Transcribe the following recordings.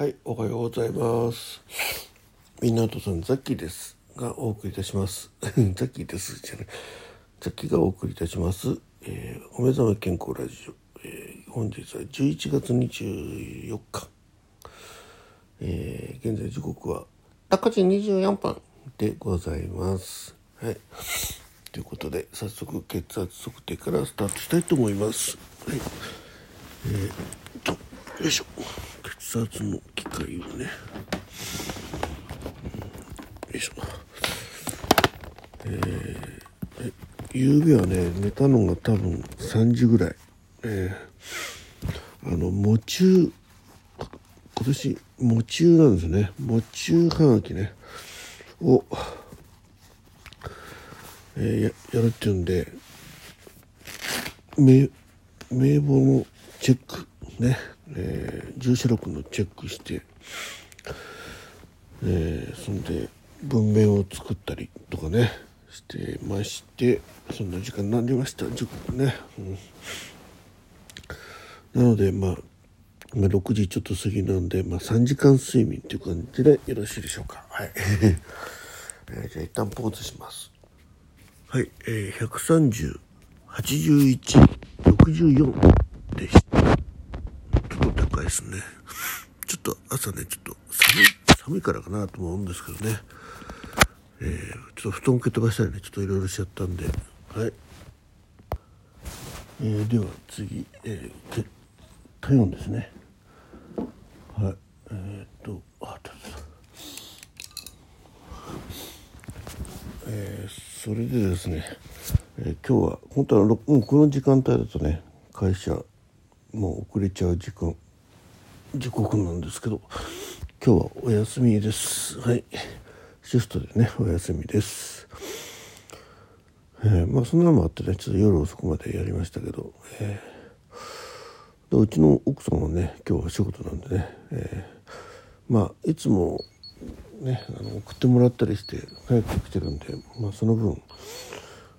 はい、おはようございます。みんなとさん、ザッキーです。がお送りいたします。ザッキーです。じゃない。ザッキーがお送りいたします。えーお目覚め健康ラジオ。えー本日は11月24日。えー現在時刻は6時24分でございます。はい。ということで、早速血圧測定からスタートしたいと思います。はい。えー、よいしょ。血圧の機械をね。よいしょ。えー、え、夕べはね、寝たのが多分3時ぐらい。えー、あの、喪中、今年、喪中なんですね。喪中はがきね。を、えーややるっていうんで、名名簿のチェックね、えー住所録のチェックして、えーそんで文面を作ったりとかねしてましてそんな時間になりました。時刻ね、うん。なのでまあ今6時ちょっと過ぎなんで、まあ、3時間睡眠という感じでよろしいでしょうか。はい、えーじゃあ一旦ポーズします。はい、えー、1308164でしたちょっと高いですね。ちょっと朝ねちょっと寒い寒いからかなと思うんですけどね。えー、ちょっと布団蹴飛ばしたりねちょっといろいろしちゃったんで。はい。えー、では次、えー、体温ですね。はい。えー、っとあちょっとえーそれでですね、えー今日は本当はもうこの時間帯だとね会社もう遅れちゃう時間時刻なんですけど今日はお休みです。はい。シフトでねお休みです。えーまあそんなのもあってねちょっと夜遅くまでやりましたけど、えーでうちの奥さんはね今日は仕事なんでね、えーまあいつもねあの送ってもらったりして早く来てるんで、まあ、その分、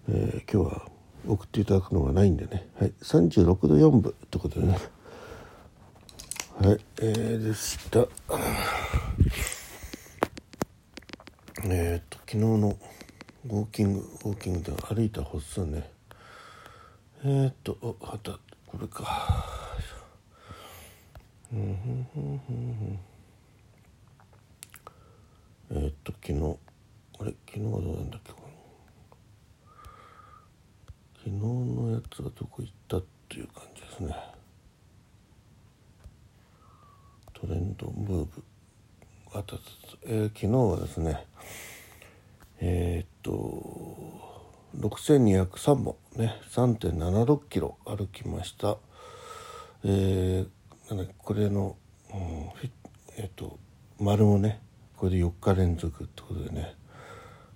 えー今日は送っていただくのがないんでね、はい、36度4分ってことでね。はいえー、でした。えー、っと昨日のウォーキングウォーキングで歩いた歩数ね。えー、っとおあたこれか。うんふんふんふんふん。えーっと昨日あれ昨日はどうなんだっけこれ。昨日のやつはどこ行ったっていう感じですね。トレンドムーブあったあったあったえー昨日はですねえーっと6203本ね3.76キロ歩きました。えー、なんこれの、うん、えーっと丸もねこれで4日連続ってことでね。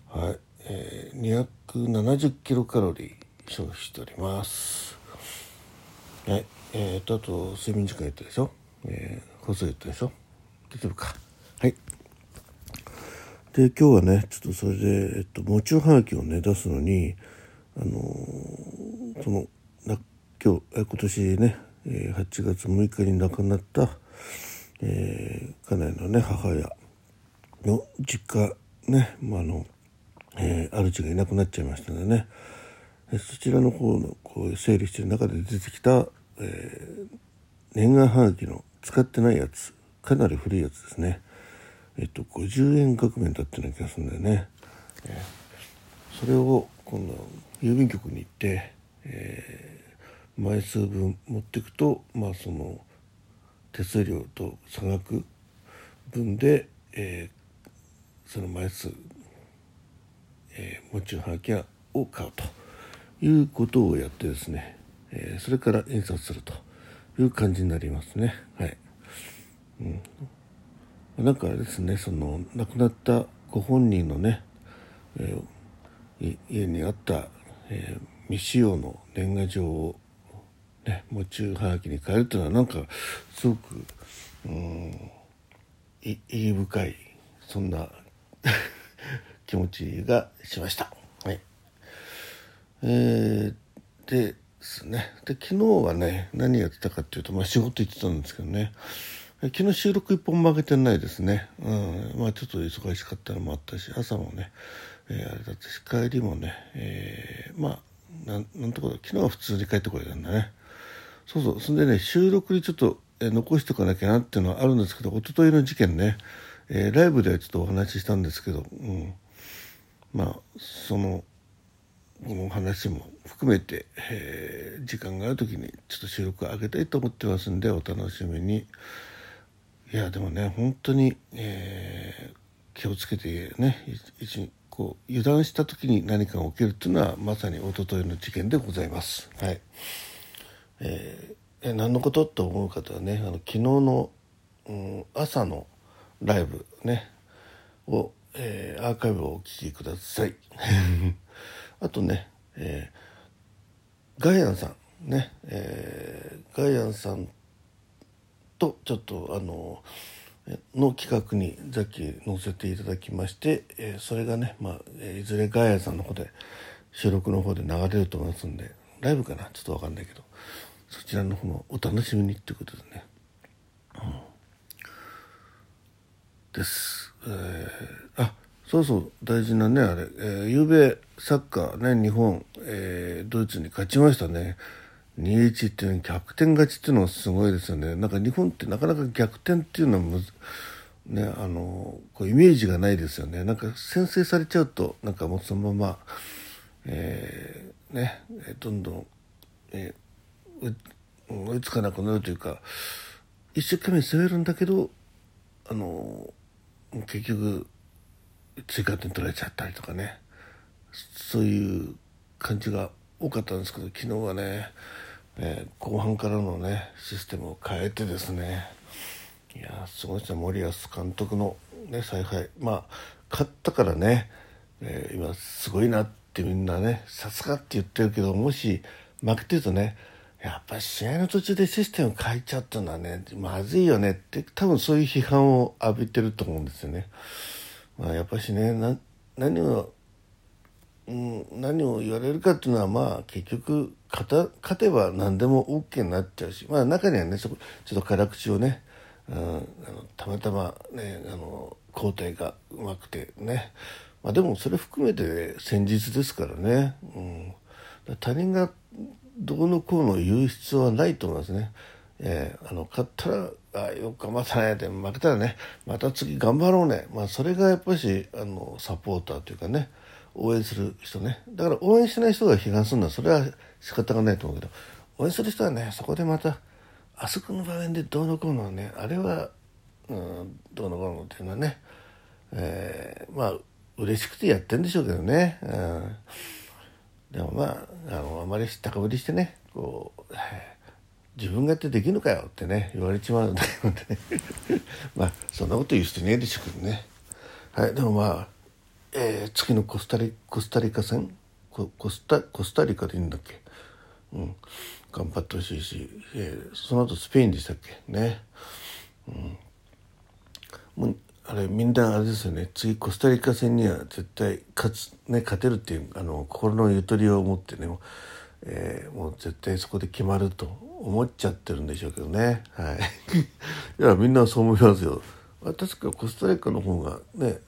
はい、えー、270キロカロリー消費しております。はいえー、とあと睡眠時間言ったでしょ？えー、数言ったでしょ？出てるか。はい。で今日はねちょっとそれで、えっと、喪中はがきをね出すのにあのーそのな今日え今年ね、えー8月6日に亡くなった、えー家内のね母親の実家ね、まあ、あの、えー主がいなくなっちゃいましたのでねえそちらの方のこう整理してる中で出てきた、えー年賀はがきの使ってないやつ。かなり古いやつですね。えっと50円額面だったような気がするんだよね、それを今度郵便局に行って、えー枚数分持っていくとまあその手数料と差額分で、えーその枚数、えー、持ちはがきを買うということをやってですね、えーそれから印刷すると。いう感じになりますね。はい、うん、なんかですねその亡くなったご本人のね、えーい家にあった、えー未使用の年賀状をね、喪中はがきに変えるっていうのはなんかすごくうんい意義深いそんな 気持ちがしました。はい。えーでですねで昨日はね何やってたかっていうと、まあ、仕事行ってたんですけどね昨日収録一本も上げてないですね。うん。まあちょっと忙しかったのもあったし、朝もね、えー、あれだったし、帰りもね、えー、まあ、なんなんとか昨日は普通に帰ってこれたんだね。そうそう。そんでね、収録にちょっと、えー、残しておかなきゃなっていうのはあるんですけど、一昨日の事件ね、えー、ライブではちょっとお話ししたんですけど、うん。まあ、その、この話も含めて、えー、時間がある時にちょっと収録を上げたいと思ってますんでお楽しみにいやでもね本当に、えー、気をつけてね一こう油断した時に何かが起きるっていうのはまさに一昨日の事件でございます。はいえー、何のことと思う方はねあの昨日の、うん、朝のライブねを、えー、アーカイブをお聞きください。あとね、えー、ガイアンさんね、えー、ガイアンさんとちょっとあのの企画にさっき載せていただきまして、えー、それがね、まあ、いずれガイアンさんの方で収録の方で流れると思いますんでライブかな？ちょっと分かんないけどそちらの方もお楽しみにっていうことでね、うん、です、えー、あそうそう大事なねあれ、えー、ゆうべサッカーね日本、えー、ドイツに勝ちましたね。2-1っていうの逆転勝ちっていうのがすごいですよね。なんか日本ってなかなか逆転っていうのはむずねあのこうイメージがないですよね。なんか先制されちゃうとなんかもうそのまま、えー、ねどんどん、えー、追いつかなくなるというか一生懸命攻めるんだけどあの結局追加点取られちゃったりとかね。そういう感じが多かったんですけど昨日はね、えー、後半からのねシステムを変えてですね。いやすごいですね。森保監督の、ね、采配。まあ勝ったからね、えー、今すごいなってみんなねさすがって言ってるけどもし負けてるとねやっぱ試合の途中でシステム変えちゃったのはねまずいよねって多分そういう批判を浴びてると思うんですよね。まあ、やっぱしねな何を、うん、何を言われるかっていうのはまあ結局勝勝てば何でも OK になっちゃうしまあ中にはねそこちょっと辛口をね、うん、あのたまたまねあの交代がうまくてね、まあ、でもそれ含めて、ね、戦術ですからね、うん、他人がどうのこうの言う必要はないと思いますね。えー、あの勝ったらあよく頑張ったねで負けたらねまた次頑張ろうね、まあ、それがやっぱしあのサポーターというかね応援する人ね。だから応援しない人が批判するのはそれは仕方がないと思うけど応援する人はねそこでまたあそこの場面でどうのこうのねあれは、うん、どうのこうのっていうのはね、えー、まあ嬉しくてやってんでしょうけどね、うん、でもまああのあまり高ぶりしてねこう、自分がやってできるかよってね言われちまうんだけどね。まあそんなこと言う人いねえでしょうけどね。はいでもまあ、えー、次のコスタリコスタリカ戦？ココスタコスタリカでいいんだっけ？うん頑張ってほしいし、えー、その後スペインでしたっけ？ね。うん。もうあれみんなあれですよね。次コスタリカ戦には絶対勝つ、ね、勝てるっていうあの心のゆとりを持ってね。えー、もう絶対そこで決まると思っちゃってるんでしょうけどね。はい。いや、みんなそう思いますよ。確かコスタリカの方がね、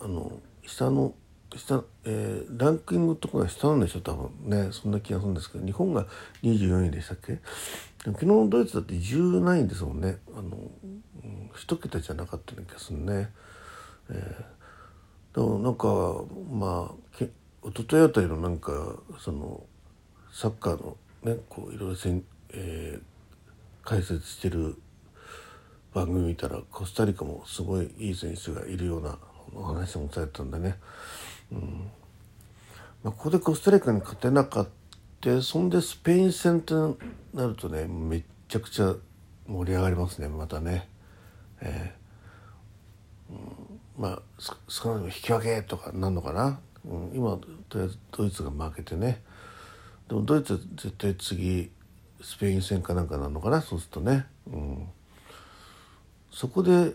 あの、下の、下、えー、ランキングとかが下なんでしょ、多分ね。そんな気がするんですけど、日本が24位でしたっけ？昨日のドイツだって10何位ですもんね。あの、うん、一桁じゃなかったような気がするね。えー、でもなんか、まあ、け一昨日あたりのなんか、その、サッカーのねこういろいろせん、えー、解説してる番組見たらコスタリカもすごいいい選手がいるようなお話もされたんでね、うん。まあ、ここでコスタリカに勝てなかった。そんでスペイン戦となるとねめっちゃくちゃ盛り上がりますねまたね。えー。うん、まあ少なくとも引き分けとかなんのかな、うん、今とりあえずドイツが負けてね。でもドイツは絶対次スペイン戦かなんかなのかなそうするとね、うん、そこで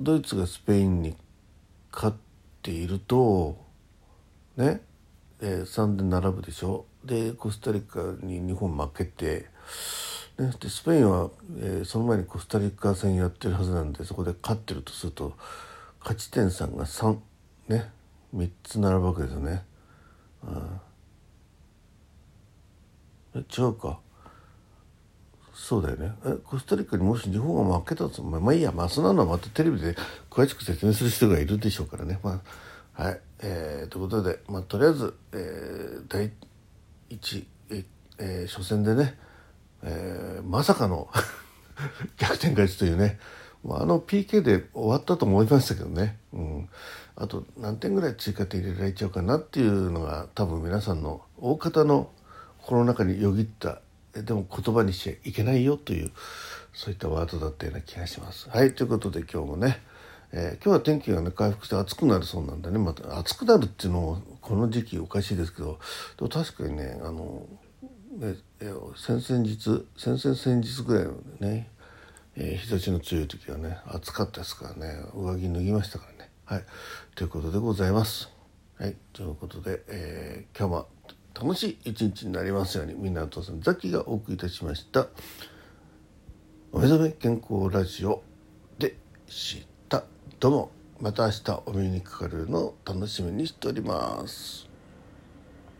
ドイツがスペインに勝っているとね、えー、3で並ぶでしょ。でコスタリカに日本負けてね、でスペインは、えー、その前にコスタリカ戦やってるはずなんでそこで勝ってるとすると勝ち点3が3ね。3つ並ぶわけですよね。え違うか。そうだよね。えコスタリカにもし日本が負けたとまあ、いいや。まあそんなのはまたテレビで詳しく説明する人がいるでしょうからね。まあはい、えー、ということで、まあ、とりあえず、えー、第一、ええー、初戦でね、えー、まさかの 逆転勝ちというね。あの PK で終わったと思いましたけどね、うん、あと何点ぐらい追加点入れられちゃうかなっていうのが多分皆さんの大方の心の中によぎったでも言葉にしちゃいけないよというそういったワードだったような気がします。はいということで今日もね、えー、今日は天気がね回復して暑くなるそうなんでねまた暑くなるっていうのもこの時期おかしいですけどでも確かにねあのね先々日先々先日ぐらいのね、えー、日差しの強い時はね暑かったですからね上着脱ぎましたからね。はいということでございます。はいということで、えー、今日も楽しい一日になりますようにみんなお父さんザキがお送りいたしました。お目覚め健康ラジオでした。どうもまた明日お目にかかるのを楽しみにしております。